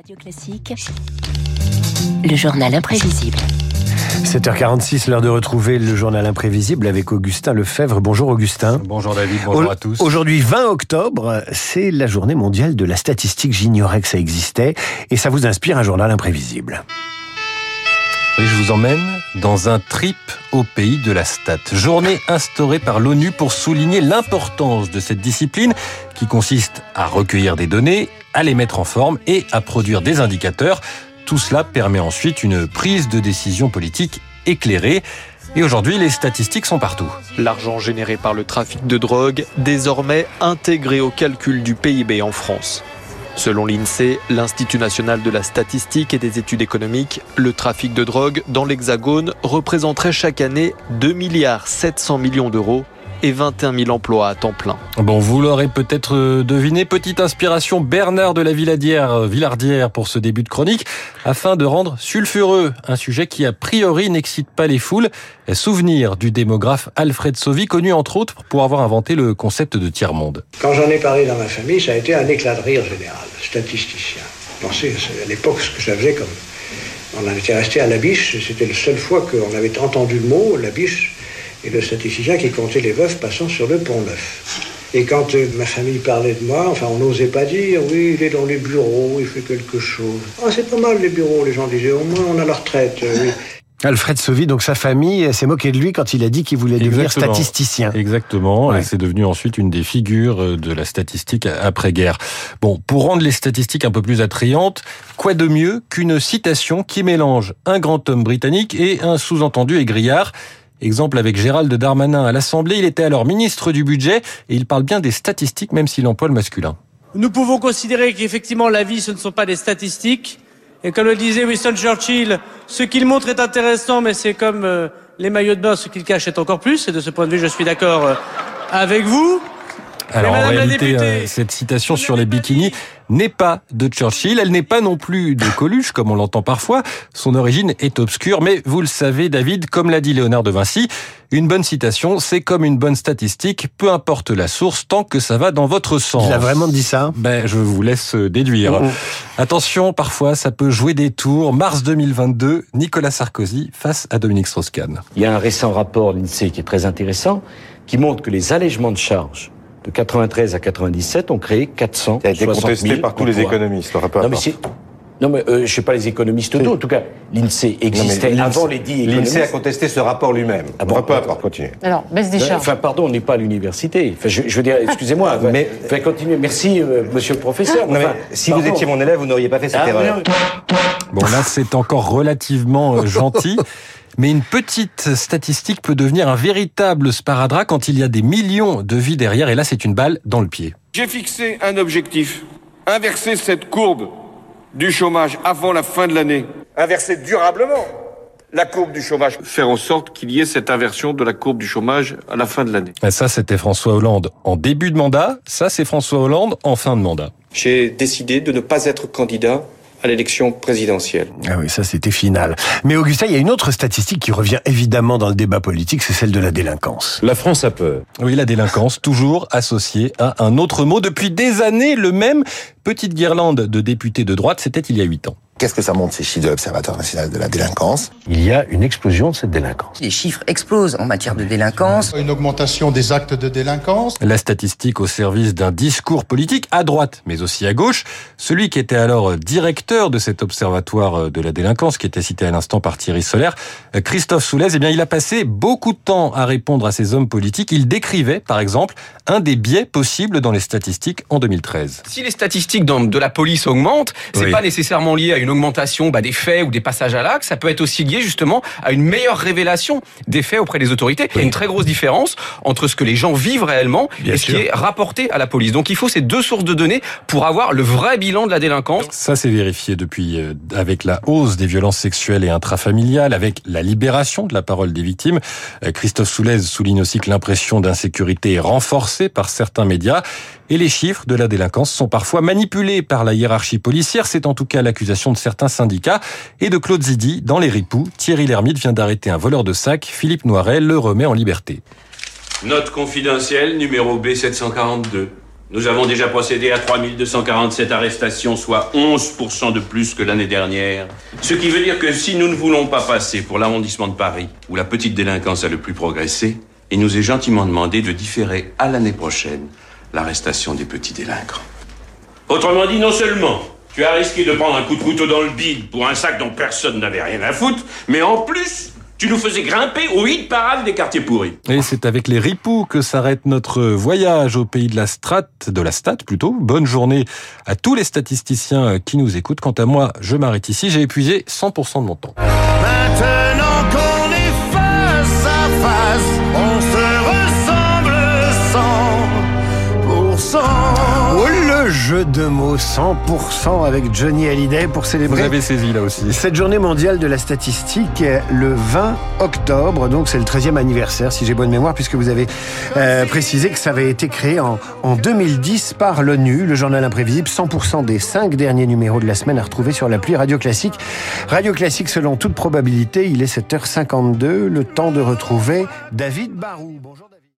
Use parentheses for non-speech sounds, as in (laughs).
Radio Classique, le journal imprévisible. 7h46, l'heure de retrouver le journal imprévisible avec Augustin Lefebvre. Bonjour Augustin. Bonjour David, bonjour à tous. Aujourd'hui 20 octobre, c'est la journée mondiale de la statistique. J'ignorais que ça existait et ça vous inspire un journal imprévisible. Oui, je vous emmène dans un trip au pays de la stat. Journée instaurée par l'ONU pour souligner l'importance de cette discipline qui consiste à recueillir des données, à les mettre en forme et à produire des indicateurs. Tout cela permet ensuite une prise de décision politique éclairée. Et aujourd'hui, les statistiques sont partout. L'argent généré par le trafic de drogue, désormais intégré au calcul du PIB en France. Selon l'INSEE, l'Institut national de la statistique et des études économiques, le trafic de drogue dans l'Hexagone représenterait chaque année 2 milliards 700 millions d'euros et 21 000 emplois à temps plein. Bon, vous l'aurez peut-être euh, deviné, petite inspiration Bernard de la Villadière, euh, Villardière pour ce début de chronique, afin de rendre sulfureux un sujet qui a priori n'excite pas les foules. Souvenir du démographe Alfred Sauvy, connu entre autres pour avoir inventé le concept de tiers-monde. Quand j'en ai parlé dans ma famille, ça a été un éclat de rire général, statisticien. Pensez à l'époque ce que ça faisait comme... On en était resté à la biche, c'était la seule fois qu'on avait entendu le mot, la biche, et le statisticien qui comptait les veufs passant sur le pont neuf. Et quand euh, ma famille parlait de moi, enfin on n'osait pas dire, oui, il est dans les bureaux, il fait quelque chose. Ah, c'est pas mal les bureaux, les gens disaient, au moins on a la retraite. Euh, oui. (laughs) Alfred Sauvy, donc sa famille s'est moquée de lui quand il a dit qu'il voulait devenir statisticien. Exactement, Ouais. et c'est devenu ensuite une des figures euh, de la statistique après-guerre. Bon, pour rendre les statistiques un peu plus attrayantes, quoi de mieux qu'une citation qui mélange un grand homme britannique et un sous-entendu égrillard Exemple avec Gérald Darmanin à l'Assemblée, il était alors ministre du budget et il parle bien des statistiques même s'il emploie le masculin. Nous pouvons considérer qu'effectivement la vie ce ne sont pas des statistiques. Et comme le disait Winston Churchill, ce qu'il montre est intéressant, mais c'est comme euh, les maillots de bain, ce qu'il cache est encore plus. Et de ce point de vue, je suis d'accord euh, avec vous. Alors en réalité, euh, cette citation sur les bikinis n'est pas de Churchill, elle n'est pas non plus de Coluche, comme on l'entend parfois. Son origine est obscure, mais vous le savez, David, comme l'a dit Léonard de Vinci, une bonne citation, c'est comme une bonne statistique, peu importe la source, tant que ça va dans votre sens. Il a vraiment dit ça Ben, je vous laisse euh, déduire. Oh. Attention, parfois, ça peut jouer des tours. Mars 2022, Nicolas Sarkozy face à Dominique Strauss-Kahn. Il y a un récent rapport de l'INSEE qui est très intéressant, qui montre que les allègements de charges de 93 à 97 ont créé 400 Ça a été contesté par tous les économistes, le rapport. Non mais c'est non mais euh, je sais pas les économistes d'eau. En tout cas, l'INSEE existait avant les dix économistes. L'INSEE a contesté ce rapport lui-même. Ah bon bon, peu importe, continuez. Alors, baisse des charges. Enfin, pardon, on n'est pas à l'université. Enfin, je, je veux dire, excusez-moi. Mais- mais enfin, continuez. Merci, euh, monsieur le professeur. Non, mais si vous étiez mon élève, vous n'auriez pas fait cette Ah, erreur. non, Bon, là, c'est encore relativement euh, gentil. (laughs) Mais une petite statistique peut devenir un véritable sparadrap quand il y a des millions de vies derrière. Et là, c'est une balle dans le pied. J'ai fixé un objectif. Inverser cette courbe du chômage avant la fin de l'année. Inverser durablement la courbe du chômage. Faire en sorte qu'il y ait cette inversion de la courbe du chômage à la fin de l'année. Et Ça, c'était François Hollande en début de mandat. Ça, c'est François Hollande en fin de mandat. J'ai décidé de ne pas être candidat à l'élection présidentielle. Ah oui, ça c'était final. Mais Augustin, il y a une autre statistique qui revient évidemment dans le débat politique, c'est celle de la délinquance. La France a peur. Oui, la délinquance, toujours associée à un autre mot. Depuis des années, le même. Petite guirlande de députés de droite, c'était il y a huit ans. Qu'est-ce que ça montre ces chiffres de l'Observatoire national de la délinquance? Il y a une explosion de cette délinquance. Les chiffres explosent en matière de délinquance. Une augmentation des actes de délinquance. La statistique au service d'un discours politique à droite, mais aussi à gauche. Celui qui était alors directeur de cet observatoire de la délinquance, qui était cité à l'instant par Thierry Solaire, Christophe Soulez, eh bien, il a passé beaucoup de temps à répondre à ces hommes politiques. Il décrivait, par exemple, un des biais possibles dans les statistiques en 2013. Si les statistiques de la police augmentent, c'est Oui. pas nécessairement lié à une augmentation bah, des faits ou des passages à l'acte, ça peut être aussi lié justement à une meilleure révélation des faits auprès des autorités. Il y a une très grosse différence entre ce que les gens vivent réellement Bien et ce sûr. qui est rapporté à la police. Donc il faut ces deux sources de données pour avoir le vrai bilan de la délinquance. Ça, c'est vérifié depuis, euh, avec la hausse des violences sexuelles et intrafamiliales, avec la libération de la parole des victimes. Euh, Christophe Soulez souligne aussi que l'impression d'insécurité est renforcée par certains médias. Et les chiffres de la délinquance sont parfois manipulés par la hiérarchie policière. C'est en tout cas l'accusation de certains syndicats. Et de Claude Zidi, dans Les Ripoux, Thierry Lhermitte vient d'arrêter un voleur de sac. Philippe Noiret le remet en liberté. Note confidentielle numéro B742. Nous avons déjà procédé à 3247 arrestations, soit 11% de plus que l'année dernière. Ce qui veut dire que si nous ne voulons pas passer pour l'arrondissement de Paris, où la petite délinquance a le plus progressé, il nous est gentiment demandé de différer à l'année prochaine l'arrestation des petits délinquants. Autrement dit, non seulement tu as risqué de prendre un coup de couteau dans le bide pour un sac dont personne n'avait rien à foutre, mais en plus, tu nous faisais grimper au hit parade des quartiers pourris. Et c'est avec les ripoux que s'arrête notre voyage au pays de la strat, de la stat plutôt. Bonne journée à tous les statisticiens qui nous écoutent. Quant à moi, je m'arrête ici. J'ai épuisé 100% de mon temps. Maintenant jeu de mots 100% avec Johnny Hallyday pour célébrer. Vous avez saisi là aussi. Cette journée mondiale de la statistique, le 20 octobre, donc c'est le 13e anniversaire, si j'ai bonne mémoire, puisque vous avez euh, précisé que ça avait été créé en, en 2010 par l'ONU, le journal imprévisible. 100% des cinq derniers numéros de la semaine à retrouver sur l'appli Radio Classique. Radio Classique, selon toute probabilité, il est 7h52, le temps de retrouver David Barou. Bonjour.